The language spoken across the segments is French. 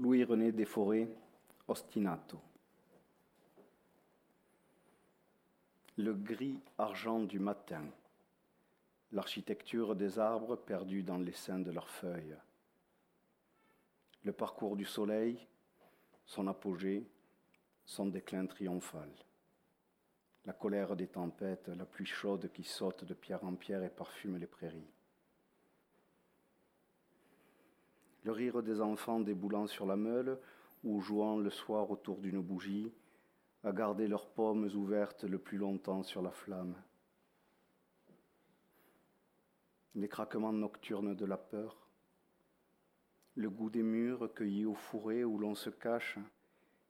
Louis-René Desforêts, Ostinato. Le gris argent du matin, l'architecture des arbres perdus dans les seins de leurs feuilles, le parcours du soleil, son apogée, son déclin triomphal, la colère des tempêtes, la pluie chaude qui saute de pierre en pierre et parfume les prairies. Le rire des enfants déboulant sur la meule ou jouant le soir autour d'une bougie, à garder leurs paumes ouvertes le plus longtemps sur la flamme. Les craquements nocturnes de la peur, le goût des murs cueillis au fourré où l'on se cache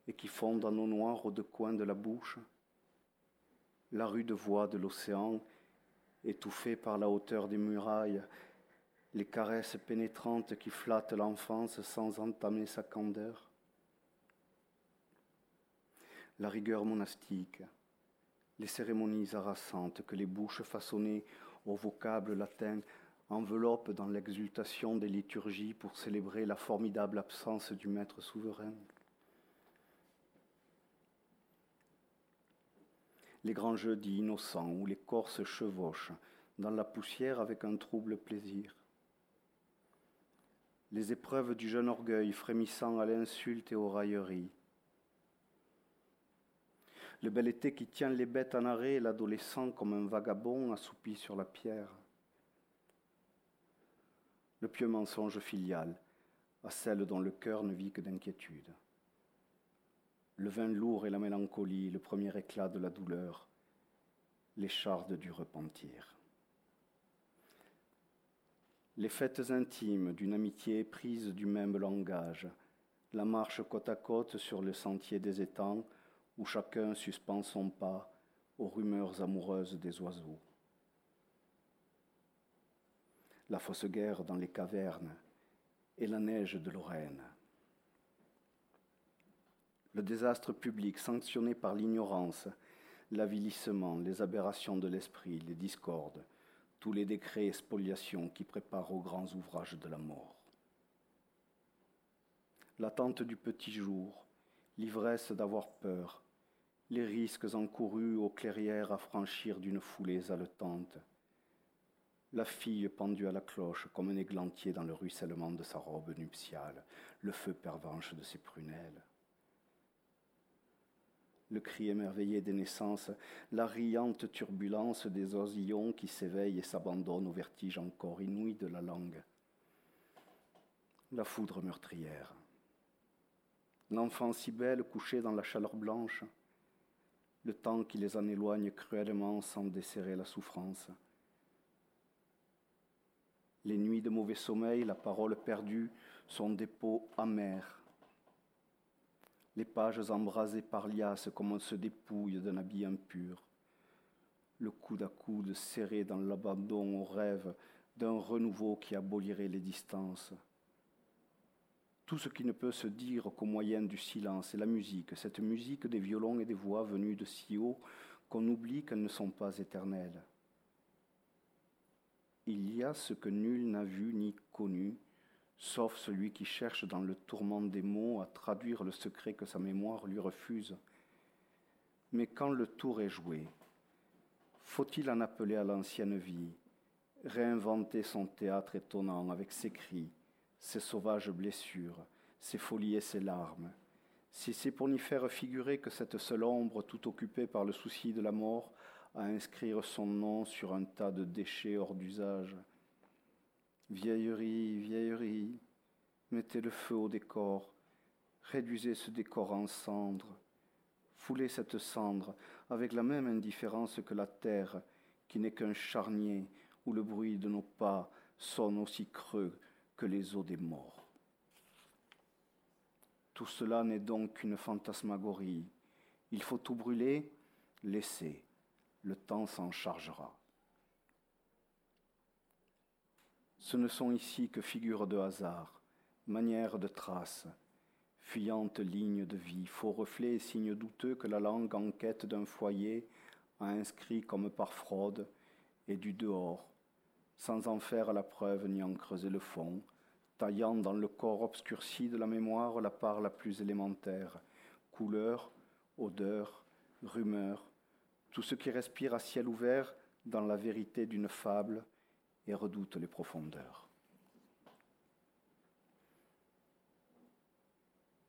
et qui fondent en eau noire aux deux coins de la bouche, la rude voix de l'océan étouffée par la hauteur des murailles, les caresses pénétrantes qui flattent l'enfance sans entamer sa candeur la rigueur monastique, les cérémonies harassantes que les bouches façonnées aux vocables latins enveloppent dans l'exultation des liturgies pour célébrer la formidable absence du maître souverain. Les grands jeudis innocents où les corps se chevauchent dans la poussière avec un trouble plaisir. Les épreuves du jeune orgueil frémissant à l'insulte et aux railleries le bel été qui tient les bêtes en arrêt l'adolescent comme un vagabond assoupi sur la pierre. Le pieux mensonge filial à celle dont le cœur ne vit que d'inquiétude. Le vin lourd et la mélancolie, le premier éclat de la douleur, l'écharde du repentir. Les fêtes intimes d'une amitié prise du même langage, la marche côte à côte sur le sentier des étangs, où chacun suspend son pas aux rumeurs amoureuses des oiseaux. La fausse guerre dans les cavernes et la neige de Lorraine. Le désastre public sanctionné par l'ignorance, l'avilissement, les aberrations de l'esprit, les discordes, tous les décrets et spoliations qui préparent aux grands ouvrages de la mort. L'attente du petit jour, l'ivresse d'avoir peur, les risques encourus aux clairières à franchir d'une foulée haletante. La fille pendue à la cloche comme un églantier dans le ruissellement de sa robe nuptiale, le feu pervenche de ses prunelles. Le cri émerveillé des naissances, la riante turbulence des oisillons qui s'éveillent et s'abandonnent au vertige encore inouï de la langue. La foudre meurtrière. L'enfant si belle couché dans la chaleur blanche, le temps qui les en éloigne cruellement sans desserrer la souffrance. Les nuits de mauvais sommeil, la parole perdue, son dépôt amer. Les pages embrasées par liasse comme on se dépouille d'un habit impur. Le coude à coude serré dans l'abandon au rêve d'un renouveau qui abolirait les distances tout ce qui ne peut se dire qu'au moyen du silence et la musique, cette musique des violons et des voix venues de si haut qu'on oublie qu'elles ne sont pas éternelles. Il y a ce que nul n'a vu ni connu, sauf celui qui cherche dans le tourment des mots à traduire le secret que sa mémoire lui refuse. Mais quand le tour est joué, faut-il en appeler à l'ancienne vie, réinventer son théâtre étonnant avec ses cris, ses sauvages blessures, ses folies et ses larmes, si c'est pour n'y faire figurer que cette seule ombre tout occupée par le souci de la mort à inscrire son nom sur un tas de déchets hors d'usage. Vieillerie, vieillerie, mettez le feu au décor, réduisez ce décor en cendres, foulez cette cendre avec la même indifférence que la terre, qui n'est qu'un charnier où le bruit de nos pas sonne aussi creux que les eaux des morts. Tout cela n'est donc qu'une fantasmagorie. Il faut tout brûler, laisser. Le temps s'en chargera. Ce ne sont ici que figures de hasard, manières de traces, fuyantes lignes de vie, faux reflets et signes douteux que la langue en quête d'un foyer a inscrit comme par fraude et du dehors, sans en faire la preuve ni en creuser le fond, taillant dans le corps obscurci de la mémoire la part la plus élémentaire, couleur, odeur, rumeur, tout ce qui respire à ciel ouvert dans la vérité d'une fable et redoute les profondeurs.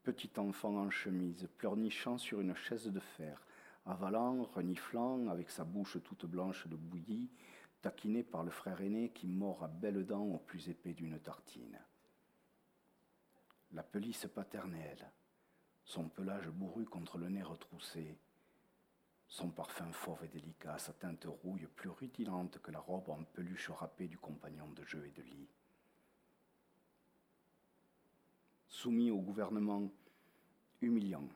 Petit enfant en chemise, pleurnichant sur une chaise de fer, avalant, reniflant, avec sa bouche toute blanche de bouillie, taquiné par le frère aîné qui mord à belles dents au plus épais d'une tartine. La pelisse paternelle, son pelage bourru contre le nez retroussé, son parfum fauve et délicat, sa teinte rouille plus rutilante que la robe en peluche râpée du compagnon de jeu et de lit. Soumis au gouvernement humiliant,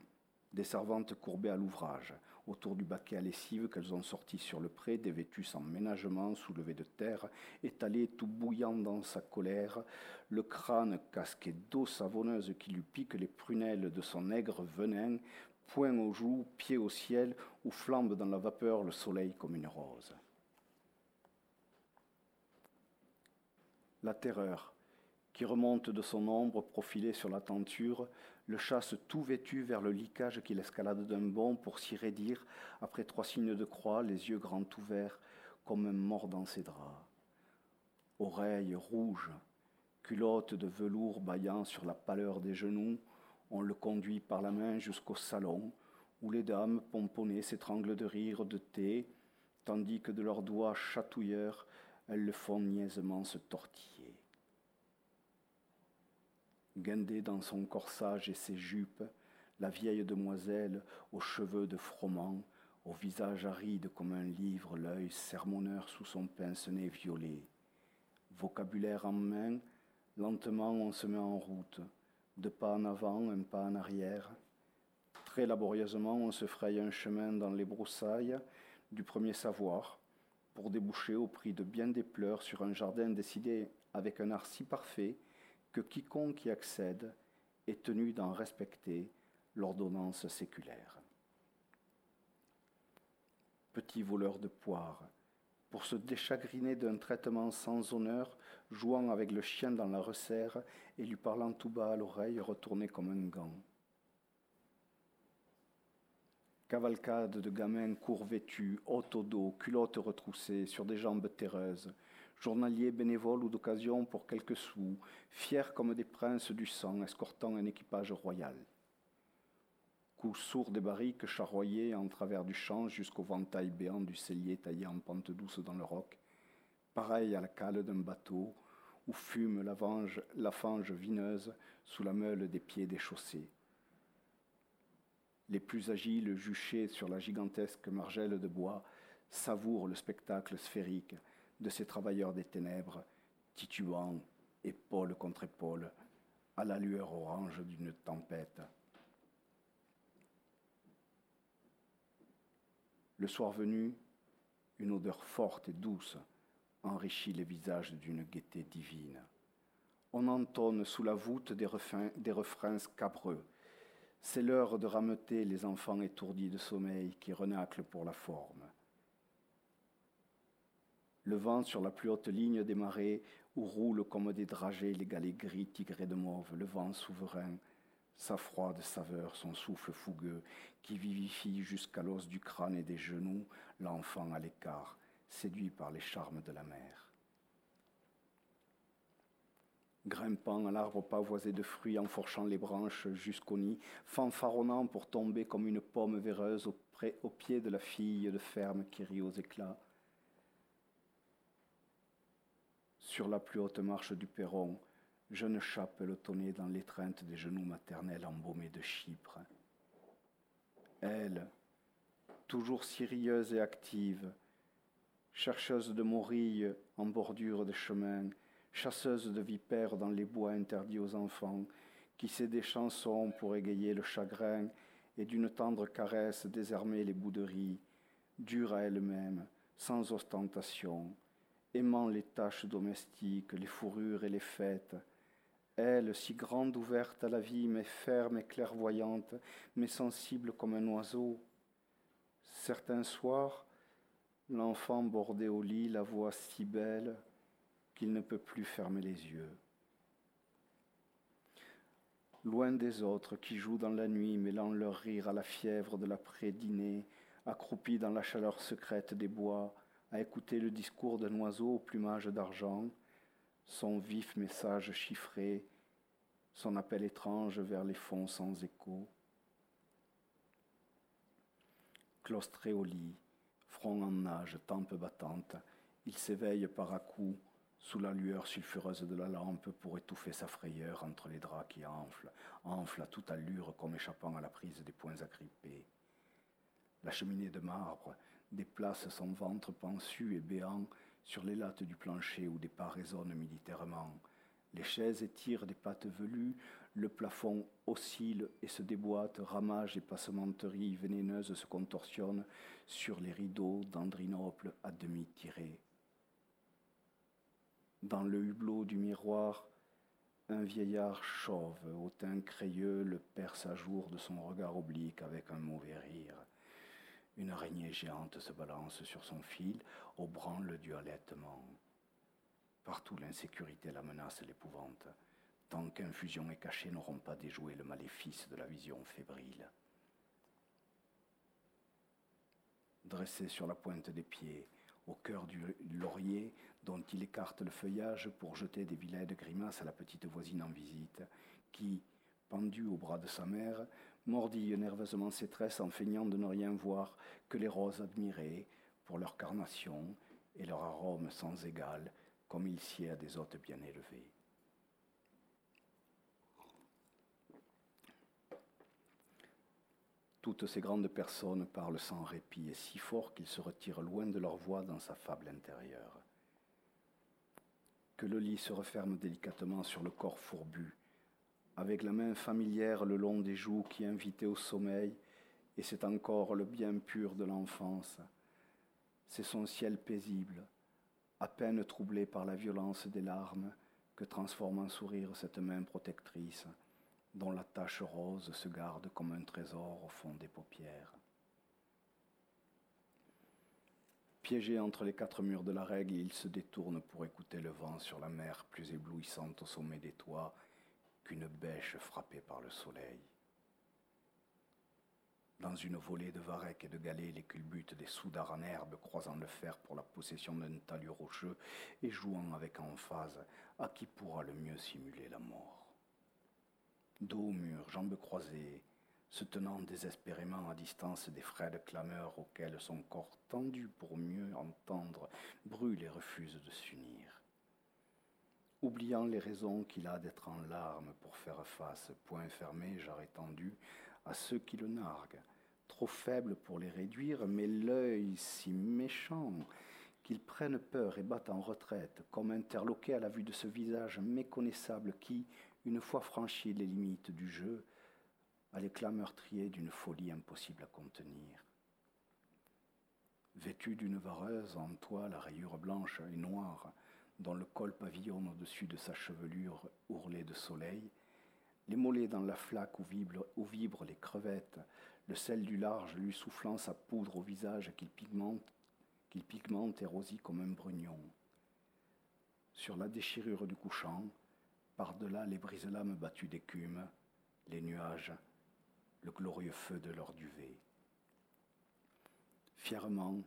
des servantes courbées à l'ouvrage, autour du baquet à lessive qu'elles ont sorti sur le pré, dévêtues sans ménagement, soulevées de terre, étalées tout bouillant dans sa colère, le crâne casqué d'eau savonneuse qui lui pique les prunelles de son aigre venin, poing aux joues, pied au ciel, où flambe dans la vapeur le soleil comme une rose. La terreur, qui remonte de son ombre profilée sur la tenture, le chasse tout vêtu vers le licage qu'il escalade d'un bond pour s'y raidir, après trois signes de croix, les yeux grands ouverts, comme un mort dans ses draps. Oreilles rouges, culottes de velours baillant sur la pâleur des genoux, on le conduit par la main jusqu'au salon, où les dames pomponnées s'étranglent de rire de thé, tandis que de leurs doigts chatouilleurs, elles le font niaisement se tortiller guindée dans son corsage et ses jupes, la vieille demoiselle aux cheveux de froment, au visage aride comme un livre, l'œil sermonneur sous son pince-nez violet. Vocabulaire en main, lentement on se met en route, deux pas en avant, un pas en arrière. Très laborieusement on se fraye un chemin dans les broussailles du premier savoir, pour déboucher au prix de bien des pleurs sur un jardin décidé avec un art si parfait que quiconque y accède est tenu d'en respecter l'ordonnance séculaire. Petit voleur de poires, pour se déchagriner d'un traitement sans honneur, jouant avec le chien dans la resserre et lui parlant tout bas à l'oreille, retourné comme un gant. Cavalcade de gamins court vêtus, haute au dos, culottes retroussées, sur des jambes terreuses, journaliers bénévoles ou d'occasion pour quelques sous, fiers comme des princes du sang escortant un équipage royal. Coups sourds des barriques charroyés en travers du champ jusqu'au ventail béant du cellier taillé en pente douce dans le roc, pareil à la cale d'un bateau où fume la, la fange vineuse sous la meule des pieds des chaussées. Les plus agiles, juchés sur la gigantesque margelle de bois, savourent le spectacle sphérique de ces travailleurs des ténèbres, tituant épaule contre épaule, à la lueur orange d'une tempête. Le soir venu, une odeur forte et douce enrichit les visages d'une gaieté divine. On entonne sous la voûte des refrains, des scabreux. C'est l'heure de rameuter les enfants étourdis de sommeil qui renaclent pour la forme le vent sur la plus haute ligne des marées, où roulent comme des dragées les galets gris tigrés de mauve, le vent souverain, sa froide saveur, son souffle fougueux, qui vivifie jusqu'à l'os du crâne et des genoux l'enfant à l'écart, séduit par les charmes de la mer. Grimpant à l'arbre pavoisé de fruits, enfourchant les branches jusqu'au nid, fanfaronnant pour tomber comme une pomme véreuse au, au pied de la fille de ferme qui rit aux éclats, Sur la plus haute marche du perron, jeune chape pelotonnée dans l'étreinte des genoux maternels embaumés de Chypre. Elle, toujours si rieuse et active, chercheuse de morilles en bordure de chemin, chasseuse de vipères dans les bois interdits aux enfants, qui sait des chansons pour égayer le chagrin et d'une tendre caresse désarmer les bouderies, dure à elle-même, sans ostentation, aimant les tâches domestiques, les fourrures et les fêtes. Elle, si grande ouverte à la vie, mais ferme et clairvoyante, mais sensible comme un oiseau. Certains soirs, l'enfant bordé au lit la voit si belle qu'il ne peut plus fermer les yeux. loin des autres qui jouent dans la nuit, mêlant leur rire à la fièvre de l'après-dîner, accroupis dans la chaleur secrète des bois, à écouter le discours d'un oiseau au plumage d'argent, son vif message chiffré, son appel étrange vers les fonds sans écho. Clostré au lit, front en nage, tempe battante, il s'éveille par à-coups sous la lueur sulfureuse de la lampe pour étouffer sa frayeur entre les draps qui enflent, enflent à toute allure comme échappant à la prise des poings agrippés. La cheminée de marbre déplace son ventre pensu et béant sur les lattes du plancher où des pas résonnent militairement. Les chaises étirent des pattes velues, le plafond oscille et se déboîte, ramages et passementeries vénéneuses se contorsionnent sur les rideaux d'Andrinople à demi tirés. Dans le hublot du miroir, un vieillard chauve, au teint crayeux, le perce à jour de son regard oblique avec un mauvais rire. Une araignée géante se balance sur son fil au branle du halètement. Partout l'insécurité, la menace et l'épouvante. Tant qu'infusion et cachet n'auront pas déjoué le maléfice de la vision fébrile. Dressé sur la pointe des pieds, au cœur du laurier dont il écarte le feuillage pour jeter des vilaines grimaces à la petite voisine en visite, qui, pendue au bras de sa mère, mordille nerveusement ses tresses en feignant de ne rien voir que les roses admirées pour leur carnation et leur arôme sans égal, comme il sied à des hôtes bien élevés. Toutes ces grandes personnes parlent sans répit et si fort qu'ils se retirent loin de leur voix dans sa fable intérieure. Que le lit se referme délicatement sur le corps fourbu, avec la main familière le long des joues qui invitait au sommeil, et c'est encore le bien pur de l'enfance. C'est son ciel paisible, à peine troublé par la violence des larmes, que transforme en sourire cette main protectrice dont la tache rose se garde comme un trésor au fond des paupières. Piégé entre les quatre murs de la règle, il se détourne pour écouter le vent sur la mer plus éblouissante au sommet des toits qu'une bêche frappée par le soleil. Dans une volée de varech et de galets, les culbutes des soudards en herbe croisant le fer pour la possession d'un talus rocheux et jouant avec emphase à qui pourra le mieux simuler la mort dos au mur, jambes croisées, se tenant désespérément à distance des frêles clameurs auxquelles son corps tendu pour mieux entendre brûle et refuse de s'unir. Oubliant les raisons qu'il a d'être en larmes pour faire face, point fermé, jarre étendu, à ceux qui le narguent, trop faible pour les réduire, mais l'œil si méchant qu'ils prennent peur et battent en retraite, comme interloqués à la vue de ce visage méconnaissable qui, une fois franchi les limites du jeu, à l'éclat meurtrier d'une folie impossible à contenir. Vêtu d'une vareuse en toile à rayures blanches et noires, dont le col pavillonne au-dessus de sa chevelure ourlée de soleil, les mollets dans la flaque où vibrent, les crevettes, le sel du large lui soufflant sa poudre au visage qu'il pigmente, qu'il pigmente et rosit comme un brugnon. Sur la déchirure du couchant, par-delà les brise-lames battues d'écume, les nuages, le glorieux feu de leur duvet. Fièrement,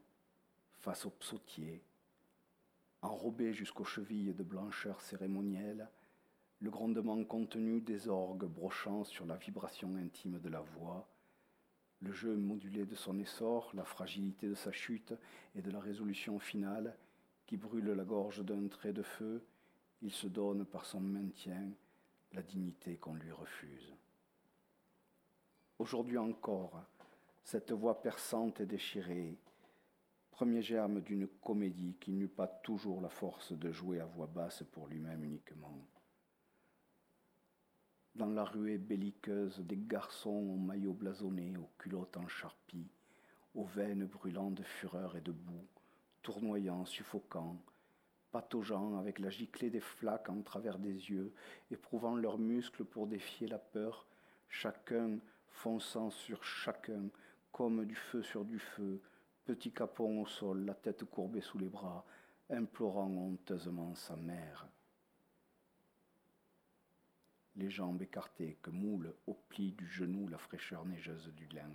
face au psautier, enrobé jusqu'aux chevilles de blancheur cérémonielle, le grondement contenu des orgues brochant sur la vibration intime de la voix, le jeu modulé de son essor, la fragilité de sa chute et de la résolution finale qui brûle la gorge d'un trait de feu, il se donne par son maintien la dignité qu'on lui refuse. Aujourd'hui encore, cette voix perçante et déchirée, premier germe d'une comédie qui n'eut pas toujours la force de jouer à voix basse pour lui-même uniquement. Dans la ruée belliqueuse des garçons aux maillots blasonnés, aux culottes en charpie, aux veines brûlant de fureur et de boue, tournoyant, suffocant, pataugeant avec la giclée des flaques en travers des yeux, éprouvant leurs muscles pour défier la peur, chacun fonçant sur chacun, comme du feu sur du feu, petit capon au sol, la tête courbée sous les bras, implorant honteusement sa mère. les jambes écartées que moule au pli du genou la fraîcheur neigeuse du lin,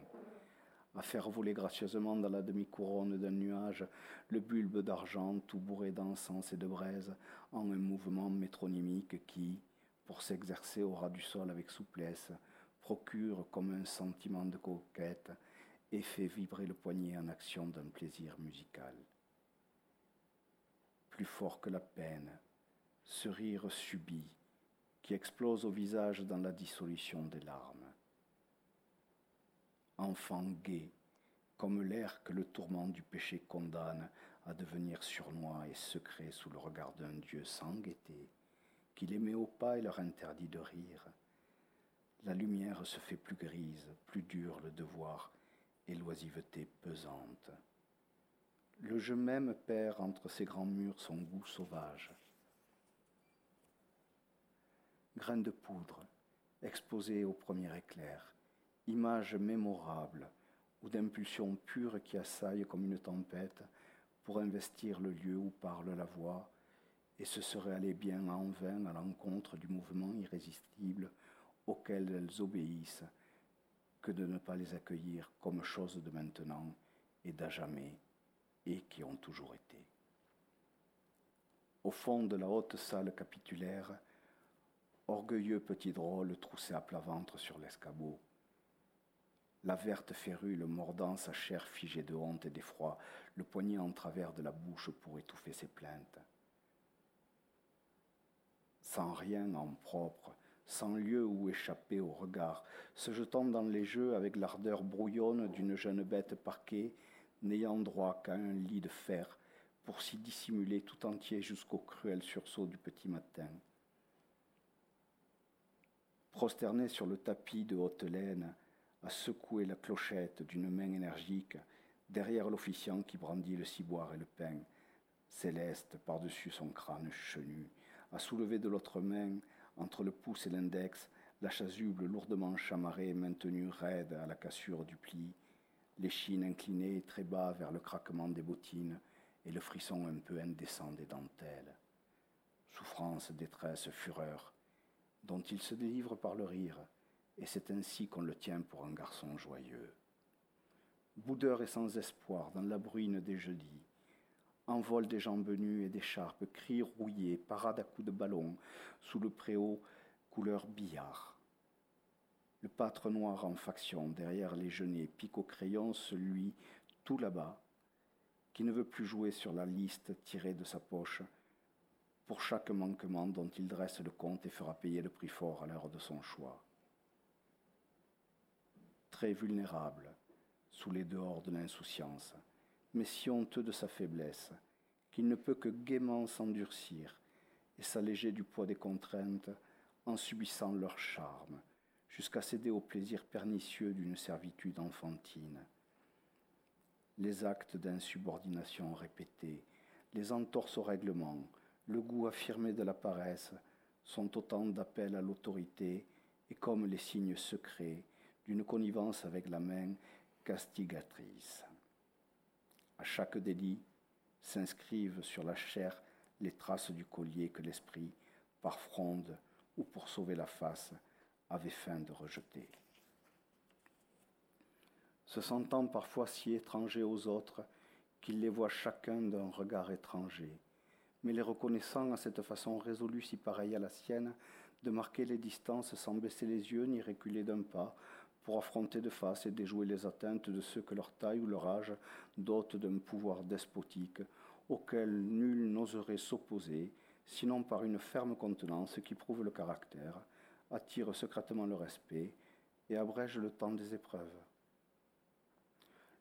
à faire voler gracieusement dans la demi-couronne d'un nuage le bulbe d'argent tout bourré d'encens et de braise en un mouvement métronymique qui, pour s'exercer au ras du sol avec souplesse, procure comme un sentiment de coquette et fait vibrer le poignet en action d'un plaisir musical. Plus fort que la peine, ce rire subit qui explose au visage dans la dissolution des larmes. Enfant gai, comme l'air que le tourment du péché condamne à devenir surnois et secret sous le regard d'un Dieu sans gaieté, qui les met au pas et leur interdit de rire. La lumière se fait plus grise, plus dur le devoir, et l'oisiveté pesante. Le je même perd entre ces grands murs son goût sauvage. Graines de poudre, exposées au premier éclair, image mémorable ou d'impulsion pure qui assaille comme une tempête pour investir le lieu où parle la voix, et ce serait aller bien en vain à l'encontre du mouvement irrésistible auquel elles obéissent que de ne pas les accueillir comme choses de maintenant et d'à jamais, et qui ont toujours été. Au fond de la haute salle capitulaire, orgueilleux petit drôle troussé à plat ventre sur l'escabeau, la verte férule mordant sa chair figée de honte et d'effroi, le poignet en travers de la bouche pour étouffer ses plaintes. Sans rien en propre, sans lieu où échapper au regard, se jetant dans les jeux avec l'ardeur brouillonne d'une jeune bête parquée, n'ayant droit qu'à un lit de fer pour s'y dissimuler tout entier jusqu'au cruel sursaut du petit matin. Prosterné sur le tapis de haute laine, à secouer la clochette d'une main énergique, derrière l'officiant qui brandit le ciboire et le pain, céleste par-dessus son crâne chenu, à soulever de l'autre main entre le pouce et l'index, la chasuble lourdement chamarrée maintenue raide à la cassure du pli, l'échine inclinée très bas vers le craquement des bottines et le frisson un peu indécent des dentelles. Souffrance, détresse, fureur, dont il se délivre par le rire, et c'est ainsi qu'on le tient pour un garçon joyeux. Boudeur et sans espoir dans la bruine des jeudis, envol des jambes nues et d'écharpes, cris rouillés, parade à coups de ballon, sous le préau couleur billard. Le pâtre noir en faction, derrière les genêts, pique au crayon celui, tout là-bas, qui ne veut plus jouer sur la liste tirée de sa poche, pour chaque manquement dont il dresse le compte et fera payer le prix fort à l'heure de son choix. Très vulnérable, sous les dehors de l'insouciance, mais si honteux de sa faiblesse, qu'il ne peut que gaiement s'endurcir et s'alléger du poids des contraintes en subissant leur charme, jusqu'à céder au plaisir pernicieux d'une servitude enfantine. Les actes d'insubordination répétés, les entorses au règlement, le goût affirmé de la paresse sont autant d'appels à l'autorité et comme les signes secrets d'une connivence avec la main castigatrice. À chaque délit s'inscrivent sur la chair les traces du collier que l'esprit, par fronde ou pour sauver la face, avait faim de rejeter. Se sentant parfois si étranger aux autres qu'il les voit chacun d'un regard étranger, mais les reconnaissant à cette façon résolue si pareille à la sienne, de marquer les distances sans baisser les yeux ni reculer d'un pas, pour affronter de face et déjouer les atteintes de ceux que leur taille ou leur âge dotent d'un pouvoir despotique auquel nul n'oserait s'opposer, sinon par une ferme contenance qui prouve le caractère, attire secrètement le respect et abrège le temps des épreuves.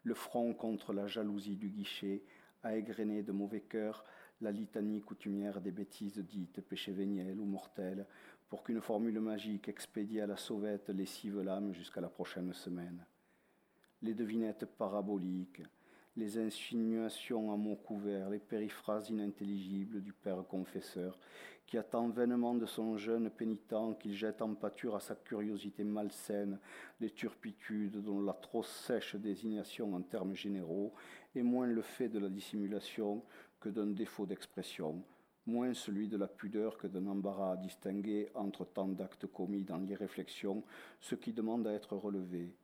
Le front contre la jalousie du guichet a égrené de mauvais cœurs la litanie coutumière des bêtises dites péché véniel ou mortel, pour qu'une formule magique expédie à la sauvette lessive l'âme jusqu'à la prochaine semaine. Les devinettes paraboliques, les insinuations à mots couverts, les périphrases inintelligibles du père confesseur, qui attend vainement de son jeune pénitent qu'il jette en pâture à sa curiosité malsaine les turpitudes dont la trop sèche désignation en termes généraux est moins le fait de la dissimulation que d'un défaut d'expression, moins celui de la pudeur que d'un embarras à distinguer entre tant d'actes commis dans l'irréflexion, ce qui demande à être relevé.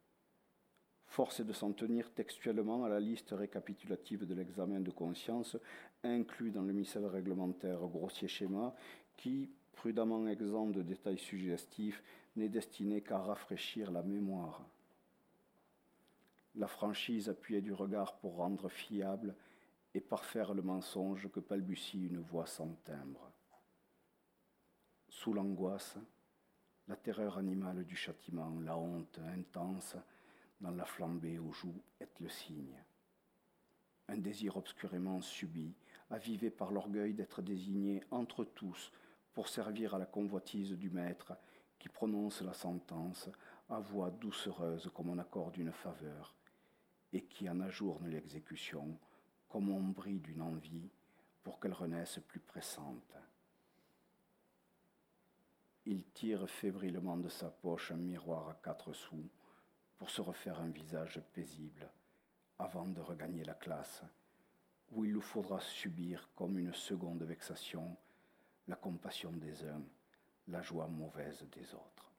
Force est de s'en tenir textuellement à la liste récapitulative de l'examen de conscience inclus dans le missel réglementaire grossier schéma qui, prudemment exempt de détails suggestifs, n'est destiné qu'à rafraîchir la mémoire. La franchise appuyée du regard pour rendre fiable et parfaire le mensonge que balbutie une voix sans timbre. Sous l'angoisse, la terreur animale du châtiment, la honte intense dans la flambée aux joues est le signe. Un désir obscurément subi, avivé par l'orgueil d'être désigné entre tous pour servir à la convoitise du maître qui prononce la sentence à voix doucereuse comme on accorde une faveur et qui en ajourne l'exécution comme on brille d'une envie pour qu'elle renaisse plus pressante. Il tire fébrilement de sa poche un miroir à quatre sous pour se refaire un visage paisible avant de regagner la classe, où il lui faudra subir comme une seconde vexation la compassion des uns, la joie mauvaise des autres.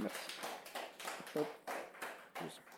Merci. Cheers.